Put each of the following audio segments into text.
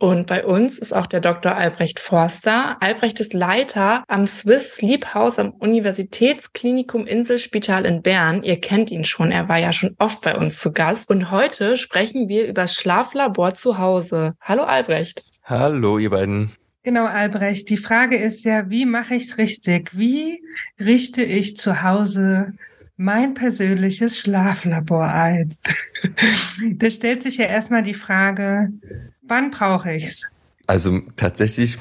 Und bei uns ist auch der Dr. Albrecht Forster. Albrecht ist Leiter am Swiss Sleep House am Universitätsklinikum Inselspital in Bern. Ihr kennt ihn schon, er war ja schon oft bei uns zu Gast. Und heute sprechen wir über Schlaflabor zu Hause. Hallo Albrecht. Hallo ihr beiden. Genau, Albrecht. Die Frage ist ja, wie mache ich es richtig? Wie richte ich zu Hause mein persönliches Schlaflabor ein? da stellt sich ja erstmal die Frage, Wann brauche ich's? Also tatsächlich,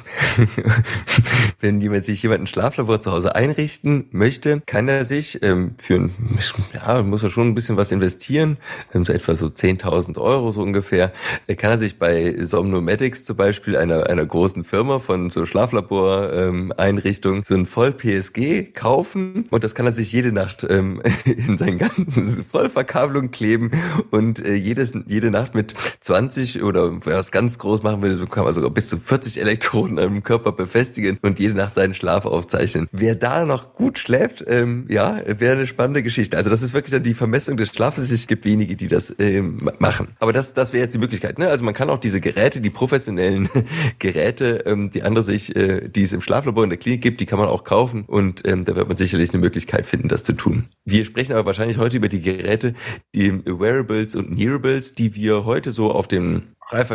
wenn jemand sich jemand ein Schlaflabor zu Hause einrichten möchte, kann er sich ähm, für ein, ja, muss er schon ein bisschen was investieren, ähm, so etwa so 10.000 Euro so ungefähr, äh, kann er sich bei Somnomedics zum Beispiel, einer, einer großen Firma von so Schlaflabor-Einrichtungen, ähm, so ein Voll-PSG kaufen und das kann er sich jede Nacht ähm, in seinen ganzen Vollverkabelung kleben und äh, jedes, jede Nacht mit 20 oder wer es ganz groß machen will, kann man sogar bis zu 40 Elektroden im Körper befestigen und jede Nacht seinen Schlaf aufzeichnen. Wer da noch gut schläft, ähm, ja, wäre eine spannende Geschichte. Also das ist wirklich dann die Vermessung des Schlafes. Es gibt wenige, die das ähm, machen. Aber das, das wäre jetzt die Möglichkeit. Ne? Also man kann auch diese Geräte, die professionellen Geräte, ähm, die andere sich, äh, die es im Schlaflabor in der Klinik gibt, die kann man auch kaufen und ähm, da wird man sicherlich eine Möglichkeit finden, das zu tun. Wir sprechen aber wahrscheinlich heute über die Geräte, die Wearables und Nearables, die wir heute so auf dem frei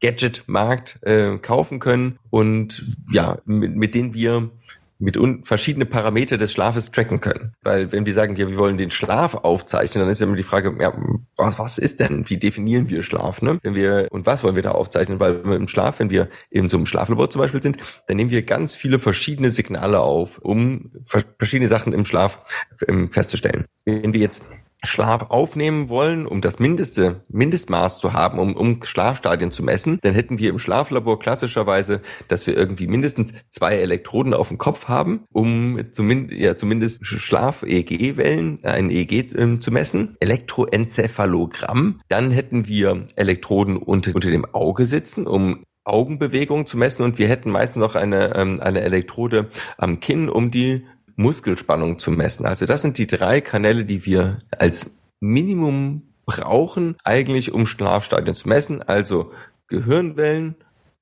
Gadget-Markt Markt äh, kaufen können und ja, mit, mit denen wir mit verschiedene Parameter des Schlafes tracken können. Weil wenn wir sagen, ja, wir wollen den Schlaf aufzeichnen, dann ist ja immer die Frage, ja, was, was ist denn? Wie definieren wir Schlaf? Ne? Wenn wir, und was wollen wir da aufzeichnen? Weil im Schlaf, wenn wir in so einem Schlaflabor zum Beispiel sind, dann nehmen wir ganz viele verschiedene Signale auf, um verschiedene Sachen im Schlaf ähm, festzustellen. Wenn wir jetzt Schlaf aufnehmen wollen, um das mindeste Mindestmaß zu haben, um, um Schlafstadien zu messen, dann hätten wir im Schlaflabor klassischerweise, dass wir irgendwie mindestens zwei Elektroden auf dem Kopf haben, um zumindest, ja, zumindest Schlaf-EEG-Wellen, äh, ein EEG äh, zu messen. Elektroenzephalogramm. Dann hätten wir Elektroden unter, unter dem Auge sitzen, um Augenbewegungen zu messen und wir hätten meistens noch eine, ähm, eine Elektrode am Kinn, um die Muskelspannung zu messen. Also das sind die drei Kanäle, die wir als Minimum brauchen, eigentlich um Schlafstadien zu messen. Also Gehirnwellen,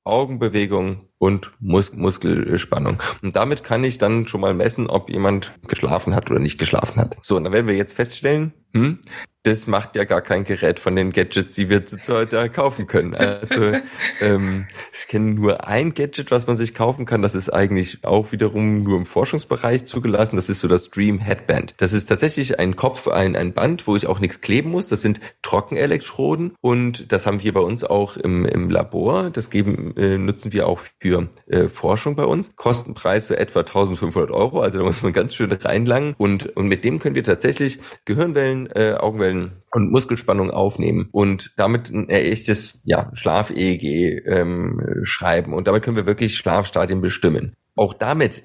Augenbewegung und Mus Muskelspannung. Und damit kann ich dann schon mal messen, ob jemand geschlafen hat oder nicht geschlafen hat. So, und dann werden wir jetzt feststellen, hm, das macht ja gar kein Gerät von den Gadgets, die wir heute kaufen können. Also ähm, ich kenne nur ein Gadget, was man sich kaufen kann. Das ist eigentlich auch wiederum nur im Forschungsbereich zugelassen. Das ist so das Dream Headband. Das ist tatsächlich ein Kopf, ein, ein Band, wo ich auch nichts kleben muss. Das sind Trockenelektroden und das haben wir bei uns auch im, im Labor. Das geben äh, nutzen wir auch für äh, Forschung bei uns. Kostenpreis so etwa 1500 Euro. Also da muss man ganz schön reinlangen und und mit dem können wir tatsächlich Gehirnwellen, äh, Augenwellen Muskeln und Muskelspannung aufnehmen und damit ein echtes ja, Schlaf-EEG ähm, schreiben. Und damit können wir wirklich Schlafstadien bestimmen. Auch damit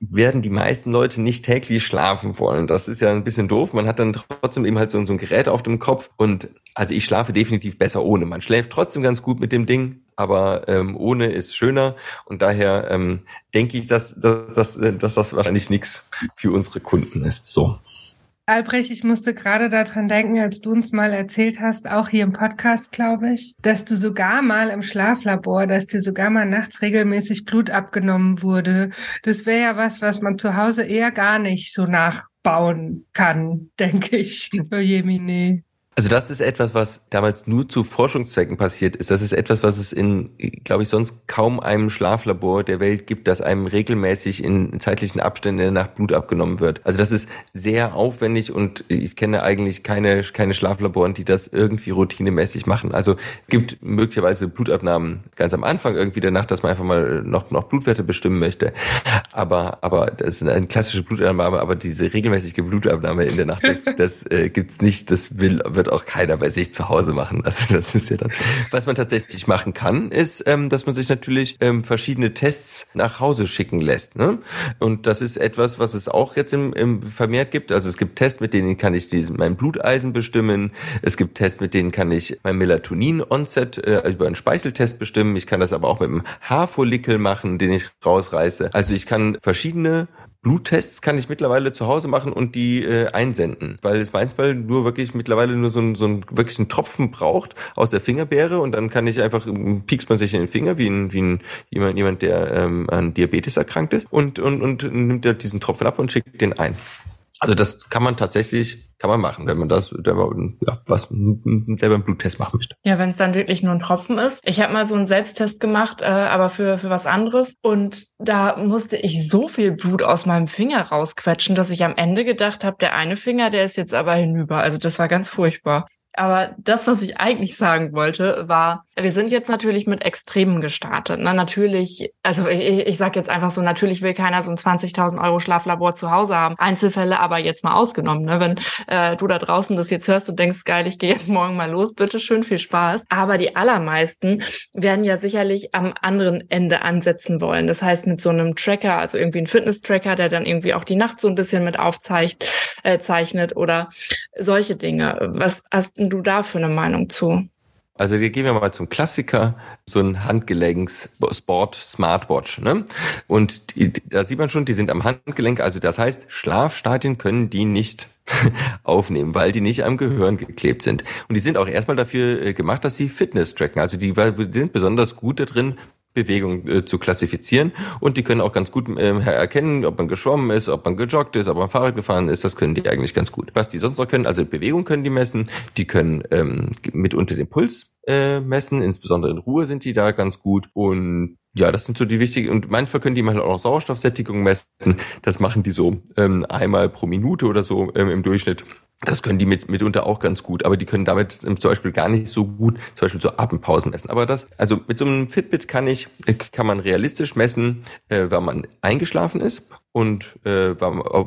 werden die meisten Leute nicht täglich schlafen wollen. Das ist ja ein bisschen doof. Man hat dann trotzdem eben halt so, so ein Gerät auf dem Kopf und also ich schlafe definitiv besser ohne. Man schläft trotzdem ganz gut mit dem Ding, aber ähm, ohne ist schöner und daher ähm, denke ich, dass, dass, dass, dass das wahrscheinlich nichts für unsere Kunden ist. So. Albrecht, ich musste gerade daran denken, als du uns mal erzählt hast, auch hier im Podcast, glaube ich, dass du sogar mal im Schlaflabor, dass dir sogar mal nachts regelmäßig Blut abgenommen wurde. Das wäre ja was, was man zu Hause eher gar nicht so nachbauen kann, denke ich. Oh Jemine. Also das ist etwas, was damals nur zu Forschungszwecken passiert ist. Das ist etwas, was es in, glaube ich, sonst kaum einem Schlaflabor der Welt gibt, dass einem regelmäßig in zeitlichen Abständen in der Nacht Blut abgenommen wird. Also das ist sehr aufwendig und ich kenne eigentlich keine, keine Schlaflaboren, die das irgendwie routinemäßig machen. Also es gibt möglicherweise Blutabnahmen ganz am Anfang irgendwie der Nacht, dass man einfach mal noch, noch Blutwerte bestimmen möchte. Aber, aber das ist eine klassische Blutabnahme, aber diese regelmäßige Blutabnahme in der Nacht, das, das äh, gibt's nicht. Das will wird auch keiner bei sich zu Hause machen. Also das ist ja dann. Was man tatsächlich machen kann, ist, ähm, dass man sich natürlich ähm, verschiedene Tests nach Hause schicken lässt. Ne? Und das ist etwas, was es auch jetzt im, im vermehrt gibt. Also es gibt Tests, mit denen kann ich diesen, mein Bluteisen bestimmen. Es gibt Tests, mit denen kann ich mein Melatonin-Onset äh, über einen Speicheltest bestimmen. Ich kann das aber auch mit einem Haarfollikel machen, den ich rausreiße. Also ich kann verschiedene Bluttests kann ich mittlerweile zu Hause machen und die äh, einsenden, weil es manchmal nur wirklich mittlerweile nur so ein, so ein wirklich ein Tropfen braucht aus der Fingerbeere und dann kann ich einfach ähm, piekst man sich in den Finger wie ein wie ein jemand jemand der ähm, an Diabetes erkrankt ist und und und nimmt er diesen Tropfen ab und schickt den ein. Also das kann man tatsächlich, kann man machen, wenn man das, ja, was selber einen Bluttest machen möchte. Ja, wenn es dann wirklich nur ein Tropfen ist. Ich habe mal so einen Selbsttest gemacht, äh, aber für für was anderes und da musste ich so viel Blut aus meinem Finger rausquetschen, dass ich am Ende gedacht habe, der eine Finger, der ist jetzt aber hinüber. Also das war ganz furchtbar. Aber das, was ich eigentlich sagen wollte, war, wir sind jetzt natürlich mit Extremen gestartet. Na, natürlich, also ich, ich sage jetzt einfach so, natürlich will keiner so ein 20.000 Euro Schlaflabor zu Hause haben. Einzelfälle aber jetzt mal ausgenommen. Ne? Wenn äh, du da draußen das jetzt hörst und denkst, geil, ich gehe jetzt morgen mal los, bitte schön, viel Spaß. Aber die allermeisten werden ja sicherlich am anderen Ende ansetzen wollen. Das heißt mit so einem Tracker, also irgendwie ein Fitness-Tracker, der dann irgendwie auch die Nacht so ein bisschen mit aufzeichnet äh, zeichnet oder solche Dinge. Was hast du da für eine Meinung zu? Also wir gehen wir mal zum Klassiker, so ein Handgelenks-Sport Smartwatch. Ne? Und die, da sieht man schon, die sind am Handgelenk. Also das heißt, Schlafstadien können die nicht aufnehmen, weil die nicht am Gehirn geklebt sind. Und die sind auch erstmal dafür äh, gemacht, dass sie Fitness tracken. Also die sind besonders gut darin, Bewegung äh, zu klassifizieren und die können auch ganz gut äh, erkennen, ob man geschwommen ist, ob man gejoggt ist, ob man Fahrrad gefahren ist, das können die eigentlich ganz gut. Was die sonst noch können, also Bewegung können die messen, die können ähm, mitunter den Puls äh, messen, insbesondere in Ruhe sind die da ganz gut und ja, das sind so die wichtigen und manchmal können die mal auch Sauerstoffsättigung messen. Das machen die so ähm, einmal pro Minute oder so ähm, im Durchschnitt. Das können die mit, mitunter auch ganz gut, aber die können damit zum Beispiel gar nicht so gut, zum Beispiel so Atempausen messen. Aber das, also mit so einem Fitbit kann ich, kann man realistisch messen, äh, wann man eingeschlafen ist und äh,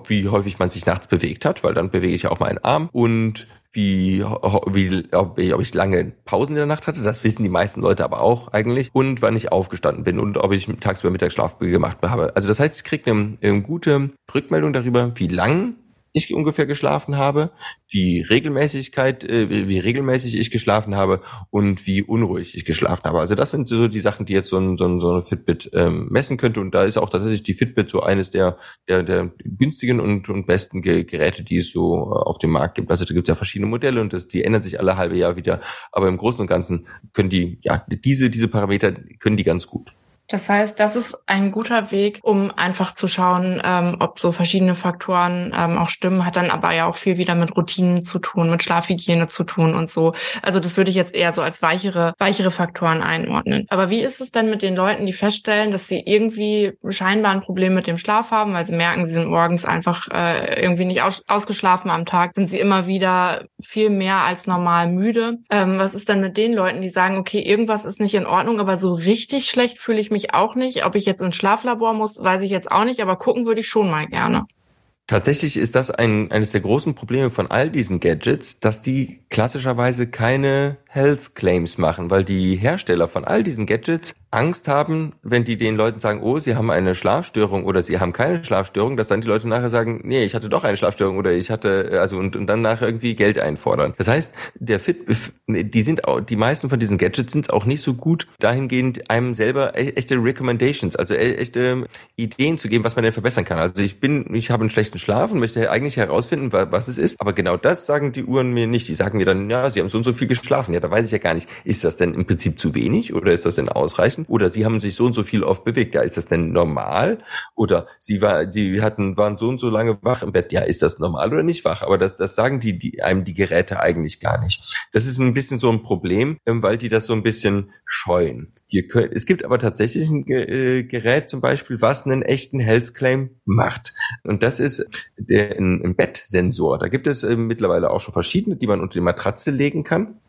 wie häufig man sich nachts bewegt hat, weil dann bewege ich ja auch mal einen Arm und wie, wie ob ich, ob ich lange Pausen in der Nacht hatte, das wissen die meisten Leute aber auch eigentlich und wann ich aufgestanden bin und ob ich tagsüber Mittagsschlaf gemacht habe. Also das heißt, ich kriege eine, eine gute Rückmeldung darüber, wie lang ich ungefähr geschlafen habe, wie Regelmäßigkeit, äh, wie, regelmäßig ich geschlafen habe und wie unruhig ich geschlafen habe. Also das sind so die Sachen, die jetzt so ein, so ein, so eine Fitbit ähm, messen könnte. Und da ist auch tatsächlich die Fitbit so eines der, der, der günstigen und, und besten Geräte, die es so äh, auf dem Markt gibt. Also da gibt es ja verschiedene Modelle und das, die ändern sich alle halbe Jahr wieder. Aber im Großen und Ganzen können die, ja, diese, diese Parameter können die ganz gut. Das heißt, das ist ein guter Weg, um einfach zu schauen, ähm, ob so verschiedene Faktoren ähm, auch stimmen, hat dann aber ja auch viel wieder mit Routinen zu tun, mit Schlafhygiene zu tun und so. Also das würde ich jetzt eher so als weichere, weichere Faktoren einordnen. Aber wie ist es denn mit den Leuten, die feststellen, dass sie irgendwie scheinbar ein Problem mit dem Schlaf haben, weil sie merken, sie sind morgens einfach äh, irgendwie nicht aus ausgeschlafen am Tag, sind sie immer wieder viel mehr als normal müde. Ähm, was ist denn mit den Leuten, die sagen, okay, irgendwas ist nicht in Ordnung, aber so richtig schlecht fühle ich mich auch nicht. Ob ich jetzt ins Schlaflabor muss, weiß ich jetzt auch nicht, aber gucken würde ich schon mal gerne. Tatsächlich ist das ein, eines der großen Probleme von all diesen Gadgets, dass die klassischerweise keine Health Claims machen, weil die Hersteller von all diesen Gadgets Angst haben, wenn die den Leuten sagen, oh, sie haben eine Schlafstörung oder sie haben keine Schlafstörung, dass dann die Leute nachher sagen, nee, ich hatte doch eine Schlafstörung oder ich hatte, also und, und dann nachher irgendwie Geld einfordern. Das heißt, der Fit, die sind auch, die meisten von diesen Gadgets sind auch nicht so gut dahingehend, einem selber e, echte Recommendations, also e, echte Ideen zu geben, was man denn verbessern kann. Also ich bin, ich habe einen schlechten Schlaf und möchte eigentlich herausfinden, was es ist, aber genau das sagen die Uhren mir nicht. Die sagen mir dann, ja, sie haben so und so viel geschlafen. Ja, da weiß ich ja gar nicht, ist das denn im Prinzip zu wenig oder ist das denn ausreichend? Oder sie haben sich so und so viel oft bewegt. Ja, ist das denn normal? Oder sie war, sie hatten, waren so und so lange wach im Bett. Ja, ist das normal oder nicht wach? Aber das, das sagen die, die einem die Geräte eigentlich gar nicht. Das ist ein bisschen so ein Problem, ähm, weil die das so ein bisschen scheuen. Es gibt aber tatsächlich ein äh, Gerät zum Beispiel, was einen echten Health Claim macht. Und das ist der, ein, ein Bettsensor. Da gibt es äh, mittlerweile auch schon verschiedene, die man unter die Matratze legen kann.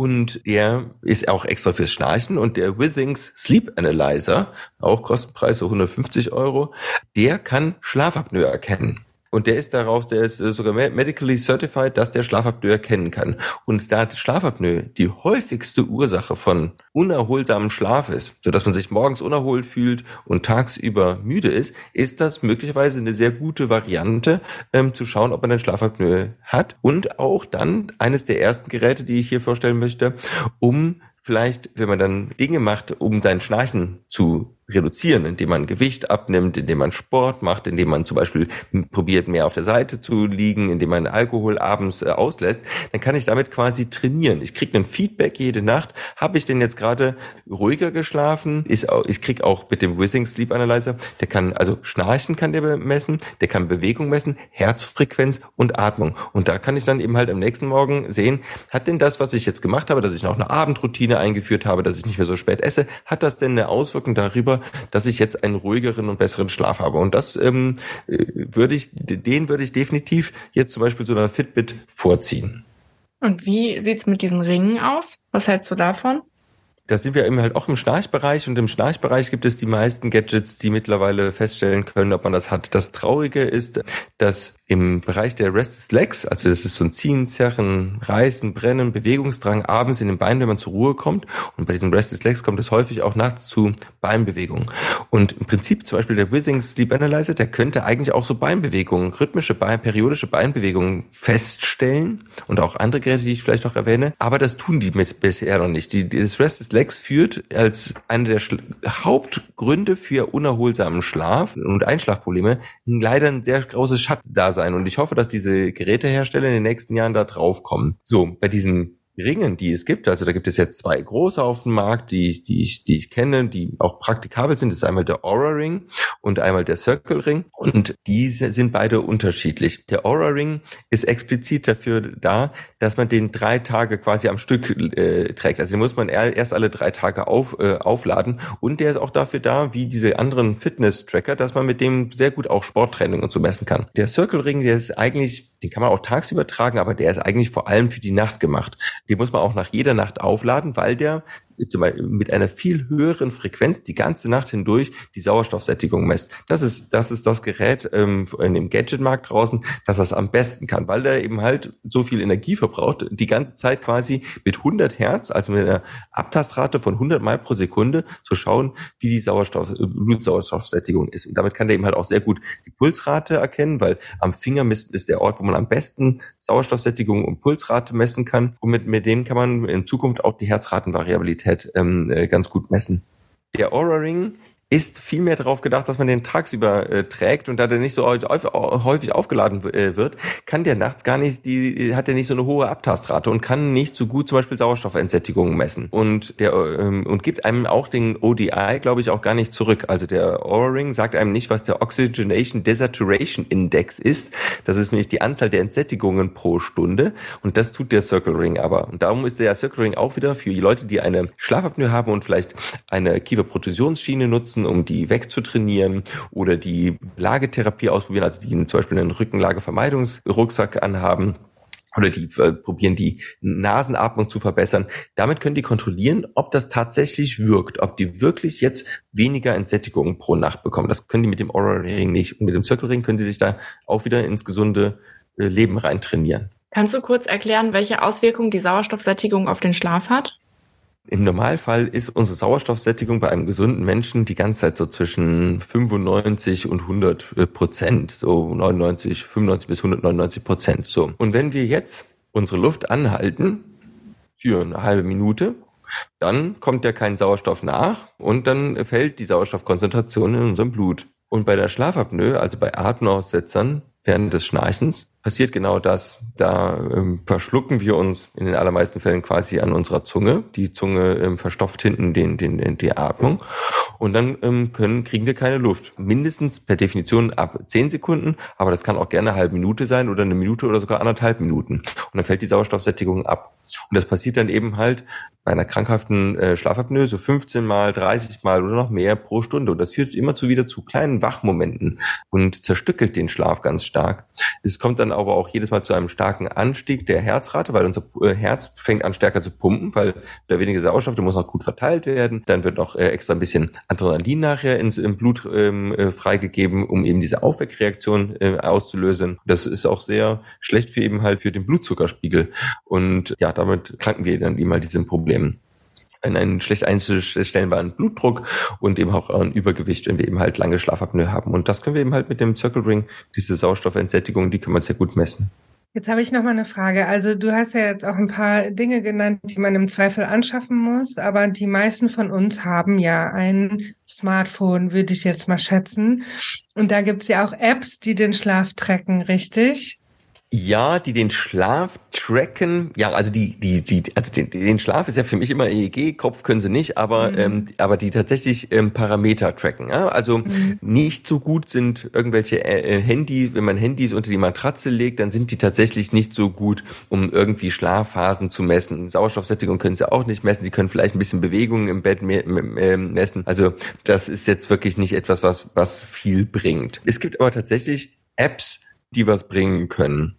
Und der ist auch extra fürs Schnarchen und der Withings Sleep Analyzer, auch Kostenpreis so 150 Euro, der kann Schlafapnoe erkennen. Und der ist darauf, der ist äh, sogar medically certified, dass der Schlafapnoe erkennen kann. Und da Schlafapnoe die häufigste Ursache von unerholsamem Schlaf ist, sodass man sich morgens unerholt fühlt und tagsüber müde ist, ist das möglicherweise eine sehr gute Variante, ähm, zu schauen, ob man eine Schlafapnoe hat. Und auch dann eines der ersten Geräte, die ich hier vorstellen möchte, um vielleicht, wenn man dann Dinge macht, um dein Schnarchen zu reduzieren, indem man Gewicht abnimmt, indem man Sport macht, indem man zum Beispiel probiert, mehr auf der Seite zu liegen, indem man Alkohol abends äh, auslässt, dann kann ich damit quasi trainieren. Ich kriege ein Feedback jede Nacht. Habe ich denn jetzt gerade ruhiger geschlafen? Ich krieg auch mit dem Withing Sleep Analyzer, der kann, also Schnarchen kann der messen, der kann Bewegung messen, Herzfrequenz und Atmung. Und da kann ich dann eben halt am nächsten Morgen sehen, hat denn das, was ich jetzt gemacht habe, dass ich noch eine Abendroutine eingeführt habe, dass ich nicht mehr so spät esse, hat das denn eine Auswirkung darüber, dass ich jetzt einen ruhigeren und besseren Schlaf habe. Und das ähm, äh, würde ich, den würde ich definitiv jetzt zum Beispiel so einer Fitbit vorziehen. Und wie sieht's mit diesen Ringen aus? Was hältst du davon? Da sind wir eben halt auch im Schnarchbereich und im Schnarchbereich gibt es die meisten Gadgets, die mittlerweile feststellen können, ob man das hat. Das Traurige ist, dass im Bereich der Restless Legs, also das ist so ein Ziehen, Zerren, Reißen, Brennen, Bewegungsdrang abends in den Beinen, wenn man zur Ruhe kommt. Und bei diesen Restless Legs kommt es häufig auch nachts zu Beinbewegungen. Und im Prinzip zum Beispiel der Withing Sleep Analyzer, der könnte eigentlich auch so Beinbewegungen, rhythmische, Bein, periodische Beinbewegungen feststellen und auch andere Geräte, die ich vielleicht noch erwähne. Aber das tun die mit bisher noch nicht. Die, das Restless Legs führt als eine der Hauptgründe für unerholsamen Schlaf und Einschlafprobleme leider ein sehr großes Schattendasein sein. Und ich hoffe, dass diese Gerätehersteller in den nächsten Jahren da drauf kommen. So, bei diesen Ringen, die es gibt. Also da gibt es jetzt zwei große auf dem Markt, die, die, ich, die ich kenne, die auch praktikabel sind. Das ist einmal der Aura Ring und einmal der Circle Ring. Und diese sind beide unterschiedlich. Der Aura Ring ist explizit dafür da, dass man den drei Tage quasi am Stück äh, trägt. Also den muss man erst alle drei Tage auf, äh, aufladen. Und der ist auch dafür da, wie diese anderen Fitness-Tracker, dass man mit dem sehr gut auch Sporttraining und so messen kann. Der Circle Ring, der ist eigentlich, den kann man auch tagsüber tragen, aber der ist eigentlich vor allem für die Nacht gemacht. Den muss man auch nach jeder Nacht aufladen, weil der mit einer viel höheren Frequenz die ganze Nacht hindurch die Sauerstoffsättigung messt. Das ist das ist das Gerät ähm, in dem Gadgetmarkt draußen, das das am besten kann, weil der eben halt so viel Energie verbraucht, die ganze Zeit quasi mit 100 Hertz, also mit einer Abtastrate von 100 Mal pro Sekunde zu schauen, wie die Sauerstoff, äh, Blutsauerstoffsättigung ist. Und damit kann der eben halt auch sehr gut die Pulsrate erkennen, weil am Finger misst ist der Ort, wo man am besten Sauerstoffsättigung und Pulsrate messen kann. Und mit, mit dem kann man in Zukunft auch die Herzratenvariabilität ähm, äh, ganz gut messen. Der Aura Ring ist viel mehr darauf gedacht, dass man den tagsüber äh, trägt und da der nicht so häufig aufgeladen äh, wird, kann der nachts gar nicht, die hat der nicht so eine hohe Abtastrate und kann nicht so gut zum Beispiel Sauerstoffentsättigung messen und der ähm, und gibt einem auch den ODI, glaube ich, auch gar nicht zurück. Also der Aura Ring sagt einem nicht, was der Oxygenation Desaturation Index ist. Das ist nämlich die Anzahl der Entsättigungen pro Stunde und das tut der Circle Ring aber. Und darum ist der Circle Ring auch wieder für die Leute, die eine Schlafapnoe haben und vielleicht eine Kieferprotusionsschiene nutzen nutzen, um die wegzutrainieren oder die Lagetherapie ausprobieren, also die zum Beispiel einen Rückenlagevermeidungsrucksack anhaben oder die äh, probieren die Nasenatmung zu verbessern. Damit können die kontrollieren, ob das tatsächlich wirkt, ob die wirklich jetzt weniger Entsättigung pro Nacht bekommen. Das können die mit dem Aura Ring nicht. Und mit dem Circle Ring können die sich da auch wieder ins gesunde äh, Leben rein trainieren. Kannst du kurz erklären, welche Auswirkungen die Sauerstoffsättigung auf den Schlaf hat? Im Normalfall ist unsere Sauerstoffsättigung bei einem gesunden Menschen die ganze Zeit so zwischen 95 und 100 äh, Prozent, so 99, 95 bis 199 Prozent. So. Und wenn wir jetzt unsere Luft anhalten für eine halbe Minute, dann kommt ja kein Sauerstoff nach und dann fällt die Sauerstoffkonzentration in unserem Blut. Und bei der Schlafapnoe, also bei Atemaussetzern während des Schnarchens, passiert genau das. Da ähm, verschlucken wir uns in den allermeisten Fällen quasi an unserer Zunge. Die Zunge ähm, verstopft hinten den, den, den, die Atmung. Und dann ähm, können, kriegen wir keine Luft. Mindestens per Definition ab zehn Sekunden, aber das kann auch gerne eine halbe Minute sein oder eine Minute oder sogar anderthalb Minuten. Und dann fällt die Sauerstoffsättigung ab. Und das passiert dann eben halt bei einer krankhaften äh, Schlafapnoe so 15 mal, 30 mal oder noch mehr pro Stunde. Und das führt immer zu wieder zu kleinen Wachmomenten und zerstückelt den Schlaf ganz stark. Es kommt dann dann aber auch jedes Mal zu einem starken Anstieg der Herzrate, weil unser äh, Herz fängt an stärker zu pumpen, weil da weniger Sauerstoff, der muss noch gut verteilt werden. Dann wird noch äh, extra ein bisschen Adrenalin nachher ins, im Blut ähm, äh, freigegeben, um eben diese Aufweckreaktion äh, auszulösen. Das ist auch sehr schlecht für eben halt für den Blutzuckerspiegel. Und ja, damit kranken wir dann mal diesen Problemen einen schlecht einzustellbaren Blutdruck und eben auch ein Übergewicht, wenn wir eben halt lange Schlafapnoe haben. Und das können wir eben halt mit dem Circle Ring, diese Sauerstoffentsättigung, die kann man sehr gut messen. Jetzt habe ich noch mal eine Frage. Also du hast ja jetzt auch ein paar Dinge genannt, die man im Zweifel anschaffen muss, aber die meisten von uns haben ja ein Smartphone, würde ich jetzt mal schätzen. Und da gibt's ja auch Apps, die den Schlaf tracken, richtig? Ja, die den Schlaf tracken. Ja, also die, die, die, also den, den Schlaf ist ja für mich immer EEG, Kopf können sie nicht, aber, mhm. ähm, aber die tatsächlich ähm, Parameter tracken. Ja? Also mhm. nicht so gut sind irgendwelche äh, äh, Handys, wenn man Handys unter die Matratze legt, dann sind die tatsächlich nicht so gut, um irgendwie Schlafphasen zu messen. Sauerstoffsättigung können sie auch nicht messen. Sie können vielleicht ein bisschen Bewegungen im Bett me me messen. Also das ist jetzt wirklich nicht etwas, was, was viel bringt. Es gibt aber tatsächlich Apps, die was bringen können.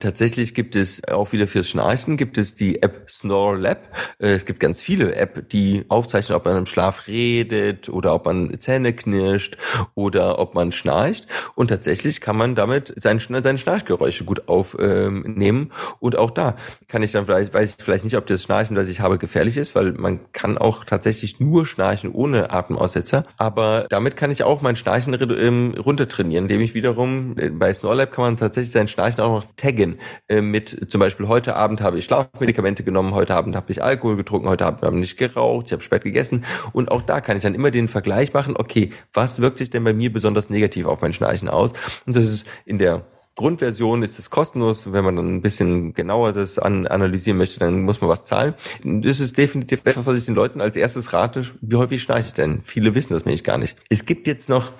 Tatsächlich gibt es auch wieder fürs Schnarchen gibt es die App Snore Lab. Äh, es gibt ganz viele App, die aufzeichnen, ob man im Schlaf redet oder ob man Zähne knirscht oder ob man schnarcht. Und tatsächlich kann man damit seine, seine Schnarchgeräusche gut aufnehmen. Und auch da kann ich dann vielleicht, weiß ich vielleicht nicht, ob das Schnarchen, das ich habe, gefährlich ist, weil man kann auch tatsächlich nur schnarchen ohne Atemaussetzer. Aber damit kann ich auch mein Schnarchen ähm, runtertrainieren, indem ich wiederum, äh, bei Snore Lab kann man tatsächlich sein Schnarchen auch noch taggen äh, mit zum Beispiel heute Abend habe ich Schlafmedikamente genommen, heute Abend habe ich Alkohol getrunken, heute Abend habe ich nicht geraucht, ich habe spät gegessen und auch da kann ich dann immer den Vergleich machen, okay, was wirkt sich denn bei mir besonders negativ auf mein Schnarchen aus? Und das ist in der Grundversion ist es kostenlos. Wenn man dann ein bisschen genauer das an, analysieren möchte, dann muss man was zahlen. Das ist definitiv etwas, was ich den Leuten als erstes rate. Wie häufig schnarche ich denn? Viele wissen das nämlich gar nicht. Es gibt jetzt noch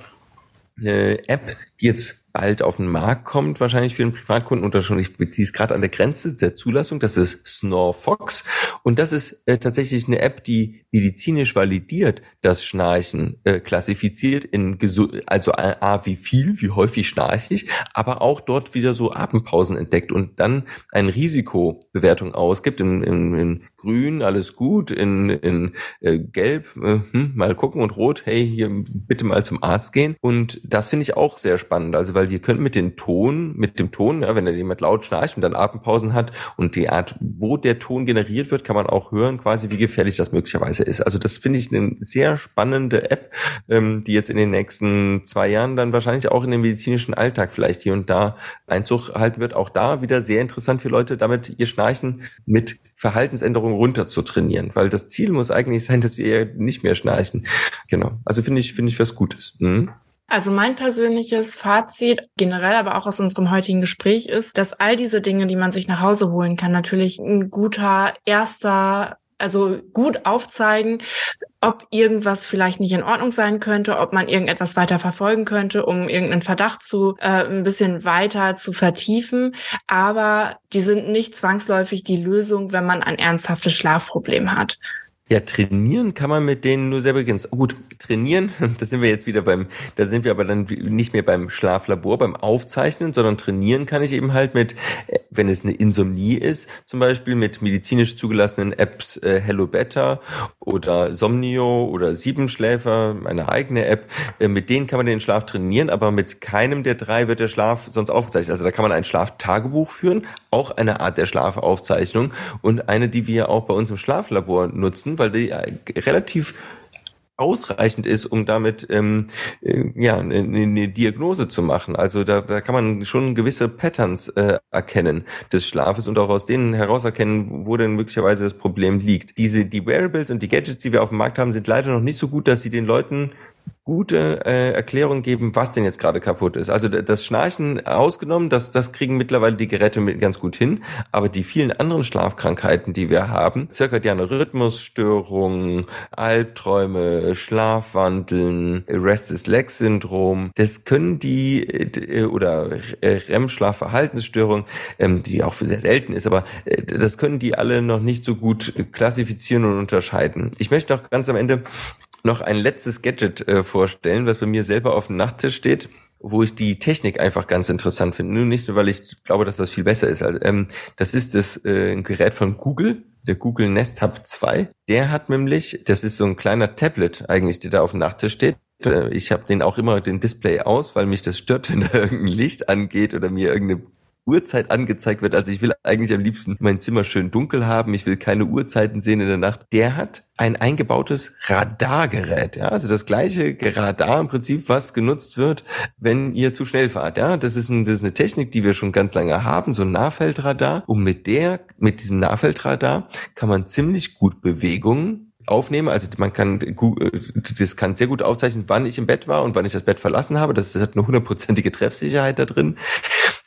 eine App, die jetzt bald auf den Markt kommt, wahrscheinlich für den Privatkunden oder schon, die ist gerade an der Grenze der Zulassung, das ist Snore Fox und das ist äh, tatsächlich eine App, die medizinisch validiert das Schnarchen äh, klassifiziert in also A, wie viel, wie häufig schnarche ich, aber auch dort wieder so Atempausen entdeckt und dann eine Risikobewertung ausgibt in, in, in grün, alles gut, in, in äh, gelb, äh, hm, mal gucken und rot, hey, hier bitte mal zum Arzt gehen. Und das finde ich auch sehr spannend. Also weil wir können mit dem Ton, mit dem Ton, ja, wenn er jemand laut schnarcht und dann Atempausen hat und die Art, wo der Ton generiert wird, kann man auch hören, quasi wie gefährlich das möglicherweise ist. Also das finde ich eine sehr spannende App, ähm, die jetzt in den nächsten zwei Jahren dann wahrscheinlich auch in den medizinischen Alltag vielleicht hier und da Einzug halten wird. Auch da wieder sehr interessant für Leute, damit ihr Schnarchen mit Verhaltensänderungen runter zu trainieren, weil das Ziel muss eigentlich sein, dass wir nicht mehr schnarchen. Genau. Also finde ich, finde ich was Gutes. Mhm. Also mein persönliches Fazit, generell aber auch aus unserem heutigen Gespräch ist, dass all diese Dinge, die man sich nach Hause holen kann, natürlich ein guter erster also gut aufzeigen, ob irgendwas vielleicht nicht in Ordnung sein könnte, ob man irgendetwas weiter verfolgen könnte, um irgendeinen Verdacht zu äh, ein bisschen weiter zu vertiefen. Aber die sind nicht zwangsläufig die Lösung, wenn man ein ernsthaftes Schlafproblem hat. Ja, trainieren kann man mit denen nur sehr begrenzt. Gut, trainieren, da sind wir jetzt wieder beim, da sind wir aber dann nicht mehr beim Schlaflabor, beim Aufzeichnen, sondern trainieren kann ich eben halt mit, äh, wenn es eine Insomnie ist, zum Beispiel mit medizinisch zugelassenen Apps äh, Hello Better oder Somnio oder Siebenschläfer, meine eigene App, äh, mit denen kann man den Schlaf trainieren, aber mit keinem der drei wird der Schlaf sonst aufgezeichnet. Also da kann man ein Schlaftagebuch führen, auch eine Art der Schlafaufzeichnung und eine, die wir auch bei uns im Schlaflabor nutzen weil die äh, relativ ausreichend ist, um damit ähm, äh, ja eine, eine Diagnose zu machen. Also da, da kann man schon gewisse Patterns äh, erkennen des Schlafes und auch aus denen heraus erkennen, wo denn möglicherweise das Problem liegt. Diese die Wearables und die Gadgets, die wir auf dem Markt haben, sind leider noch nicht so gut, dass sie den Leuten gute äh, Erklärung geben, was denn jetzt gerade kaputt ist. Also das Schnarchen ausgenommen, das, das kriegen mittlerweile die Geräte mit ganz gut hin, aber die vielen anderen Schlafkrankheiten, die wir haben, zirkadiane Rhythmusstörungen, Albträume, Schlafwandeln, Restless Leg Syndrom, das können die äh, oder äh, REM-Schlafverhaltensstörung, ähm, die auch sehr selten ist, aber äh, das können die alle noch nicht so gut klassifizieren und unterscheiden. Ich möchte auch ganz am Ende noch ein letztes Gadget äh, vorstellen, was bei mir selber auf dem Nachttisch steht. wo ich die Technik einfach ganz interessant finde. Nur nicht, weil ich glaube, dass das viel besser ist. Also, ähm, das ist das äh, ein Gerät von Google, der Google Nest Hub 2. Der hat nämlich, das ist so ein kleiner Tablet eigentlich, der da auf dem Nachttisch steht. Äh, ich habe den auch immer den Display aus, weil mich das stört, wenn da irgendein Licht angeht oder mir irgendeine Uhrzeit angezeigt wird. Also ich will eigentlich am liebsten mein Zimmer schön dunkel haben. Ich will keine Uhrzeiten sehen in der Nacht. Der hat ein eingebautes Radargerät. Ja, also das gleiche Radar im Prinzip, was genutzt wird, wenn ihr zu schnell fahrt. Ja, das ist, ein, das ist eine Technik, die wir schon ganz lange haben, so ein Nahfeldradar. Und mit der, mit diesem Nahfeldradar kann man ziemlich gut Bewegungen aufnehme. Also man kann, das kann sehr gut aufzeichnen, wann ich im Bett war und wann ich das Bett verlassen habe. Das hat eine hundertprozentige Treffsicherheit da drin.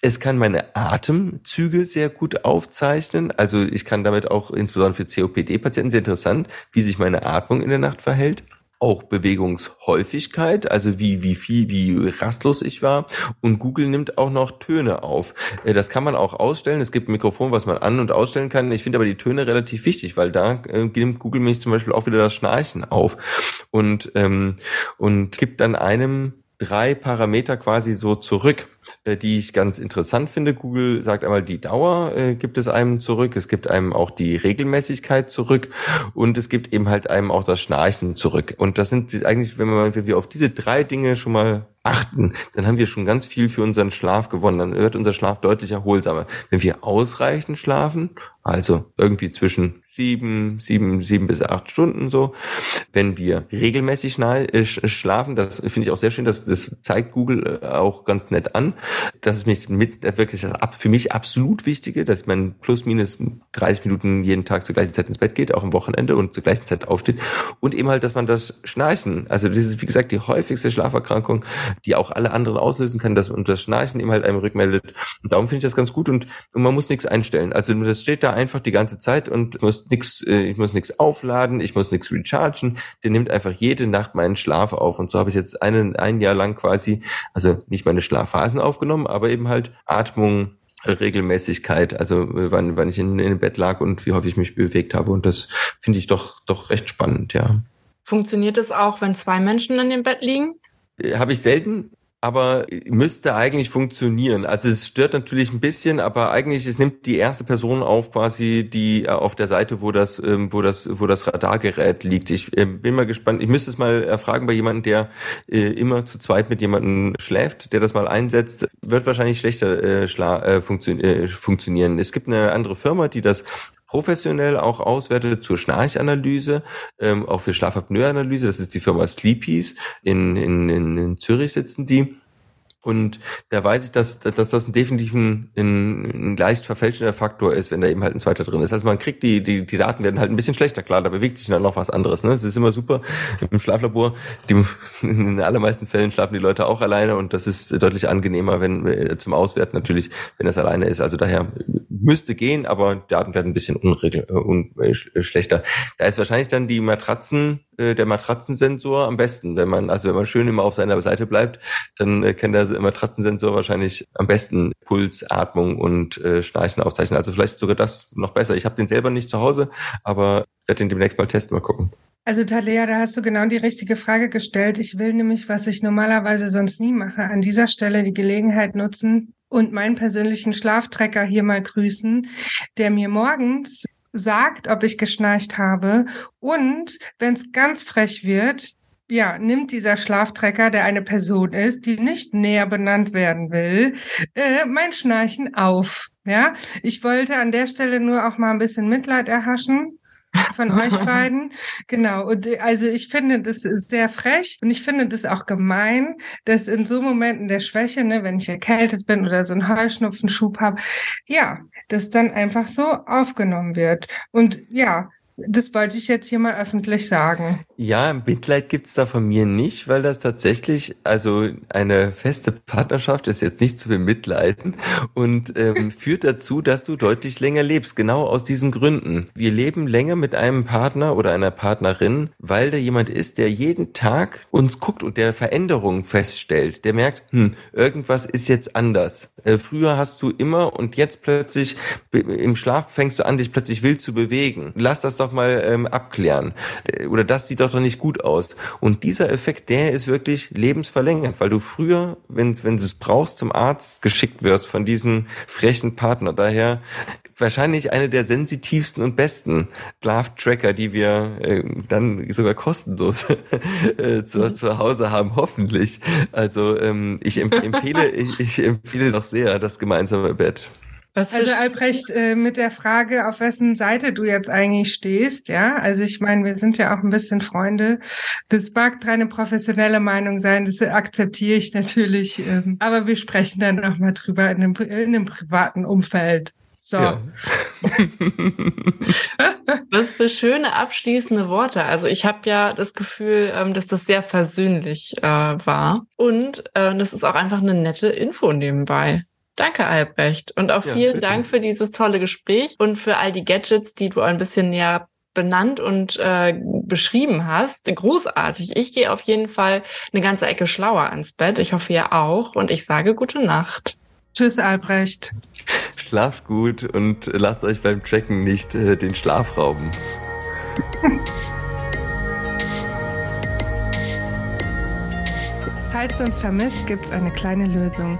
Es kann meine Atemzüge sehr gut aufzeichnen. Also ich kann damit auch insbesondere für COPD-Patienten sehr interessant, wie sich meine Atmung in der Nacht verhält auch Bewegungshäufigkeit, also wie, wie viel, wie rastlos ich war. Und Google nimmt auch noch Töne auf. Äh, das kann man auch ausstellen. Es gibt ein Mikrofon, was man an- und ausstellen kann. Ich finde aber die Töne relativ wichtig, weil da äh, nimmt Google mich zum Beispiel auch wieder das Schnarchen auf und, ähm, und gibt dann einem drei Parameter quasi so zurück, die ich ganz interessant finde. Google sagt einmal, die Dauer äh, gibt es einem zurück, es gibt einem auch die Regelmäßigkeit zurück und es gibt eben halt einem auch das Schnarchen zurück. Und das sind eigentlich, wenn, wir, wenn wir auf diese drei Dinge schon mal achten, dann haben wir schon ganz viel für unseren Schlaf gewonnen. Dann wird unser Schlaf deutlich erholsamer. Wenn wir ausreichend schlafen, also irgendwie zwischen sieben, sieben, sieben bis acht Stunden so. Wenn wir regelmäßig äh, schlafen, das finde ich auch sehr schön, das, das zeigt Google äh, auch ganz nett an. Das ist mich mit wirklich das für mich absolut Wichtige, dass man plus minus 30 Minuten jeden Tag zur gleichen Zeit ins Bett geht, auch am Wochenende und zur gleichen Zeit aufsteht. Und eben halt, dass man das Schnarchen, also das ist wie gesagt die häufigste Schlaferkrankung, die auch alle anderen auslösen kann, dass man das Schnarchen eben halt einem rückmeldet. Und darum finde ich das ganz gut und, und man muss nichts einstellen. Also das steht da einfach die ganze Zeit und muss nix, äh, ich muss nichts aufladen, ich muss nichts rechargen. Der nimmt einfach jede Nacht meinen Schlaf auf. Und so habe ich jetzt einen, ein Jahr lang quasi, also nicht meine Schlafphasen aufgenommen, aber eben halt Atmung, Regelmäßigkeit, also äh, wann, wann ich in, in dem Bett lag und wie häufig ich mich bewegt habe. Und das finde ich doch, doch recht spannend, ja. Funktioniert es auch, wenn zwei Menschen in dem Bett liegen? Äh, habe ich selten aber müsste eigentlich funktionieren. Also es stört natürlich ein bisschen, aber eigentlich es nimmt die erste Person auf quasi die äh, auf der Seite, wo das ähm, wo das wo das Radargerät liegt. Ich ähm, bin mal gespannt. Ich müsste es mal erfragen bei jemandem, der äh, immer zu zweit mit jemandem schläft, der das mal einsetzt, wird wahrscheinlich schlechter äh, schla äh, funktio äh, funktionieren. Es gibt eine andere Firma, die das professionell auch auswertet zur Schnarchanalyse, ähm, auch für Schlafapnoe-Analyse. Das ist die Firma Sleepies. In, in, in, in Zürich sitzen die. Und da weiß ich, dass, dass das ein definitiv ein, ein, leicht verfälschender Faktor ist, wenn da eben halt ein zweiter drin ist. Also man kriegt die, die, die Daten werden halt ein bisschen schlechter, klar, da bewegt sich dann noch was anderes. Ne? Es ist immer super im Schlaflabor. Die, in den allermeisten Fällen schlafen die Leute auch alleine und das ist deutlich angenehmer, wenn äh, zum Auswerten natürlich, wenn das alleine ist. Also daher müsste gehen, aber Daten werden ein bisschen unregel, äh, un, äh, schlechter. Da ist wahrscheinlich dann die Matratzen äh, der Matratzensensor am besten. Wenn man, also wenn man schön immer auf seiner Seite bleibt, dann äh, kann der Matratzensensor wahrscheinlich am besten Puls, Atmung und äh, Schnarchen aufzeichnen. Also vielleicht sogar das noch besser. Ich habe den selber nicht zu Hause, aber werde den demnächst mal testen, mal gucken. Also Talea, da hast du genau die richtige Frage gestellt. Ich will nämlich, was ich normalerweise sonst nie mache, an dieser Stelle die Gelegenheit nutzen und meinen persönlichen Schlaftrecker hier mal grüßen, der mir morgens sagt, ob ich geschnarcht habe. Und wenn es ganz frech wird, ja, nimmt dieser Schlaftrecker, der eine Person ist, die nicht näher benannt werden will, äh, mein Schnarchen auf. Ja, ich wollte an der Stelle nur auch mal ein bisschen Mitleid erhaschen von euch beiden. Genau. Und also ich finde, das ist sehr frech und ich finde das auch gemein, dass in so Momenten der Schwäche, ne, wenn ich erkältet bin oder so einen Heuschnupfenschub habe, ja, das dann einfach so aufgenommen wird. Und ja, das wollte ich jetzt hier mal öffentlich sagen. Ja, Mitleid gibt's da von mir nicht, weil das tatsächlich, also eine feste Partnerschaft ist jetzt nicht zu bemitleiden und ähm, führt dazu, dass du deutlich länger lebst, genau aus diesen Gründen. Wir leben länger mit einem Partner oder einer Partnerin, weil da jemand ist, der jeden Tag uns guckt und der Veränderungen feststellt. Der merkt, hm, irgendwas ist jetzt anders. Äh, früher hast du immer und jetzt plötzlich im Schlaf fängst du an, dich plötzlich wild zu bewegen. Lass das doch doch mal ähm, abklären. Oder das sieht doch doch nicht gut aus. Und dieser Effekt, der ist wirklich lebensverlängernd, weil du früher, wenn, wenn du es brauchst, zum Arzt geschickt wirst von diesem frechen Partner. Daher wahrscheinlich eine der sensitivsten und besten Schlaftracker, die wir äh, dann sogar kostenlos äh, zu, mhm. zu Hause haben, hoffentlich. Also ähm, ich emp empfehle, ich, ich empfehle doch sehr das gemeinsame Bett. Also Albrecht, äh, mit der Frage, auf wessen Seite du jetzt eigentlich stehst, ja, also ich meine, wir sind ja auch ein bisschen Freunde. Das mag deine professionelle Meinung sein, das akzeptiere ich natürlich, ähm, aber wir sprechen dann noch mal drüber in einem, in einem privaten Umfeld. So. Ja. Was für schöne abschließende Worte. Also ich habe ja das Gefühl, ähm, dass das sehr versöhnlich äh, war. Und äh, das ist auch einfach eine nette Info nebenbei. Danke, Albrecht. Und auch ja, vielen bitte. Dank für dieses tolle Gespräch und für all die Gadgets, die du ein bisschen näher benannt und äh, beschrieben hast. Großartig. Ich gehe auf jeden Fall eine ganze Ecke schlauer ans Bett. Ich hoffe ihr auch. Und ich sage gute Nacht. Tschüss, Albrecht. Schlaft gut und lasst euch beim Tracken nicht äh, den Schlaf rauben. Falls du uns vermisst, gibt's eine kleine Lösung.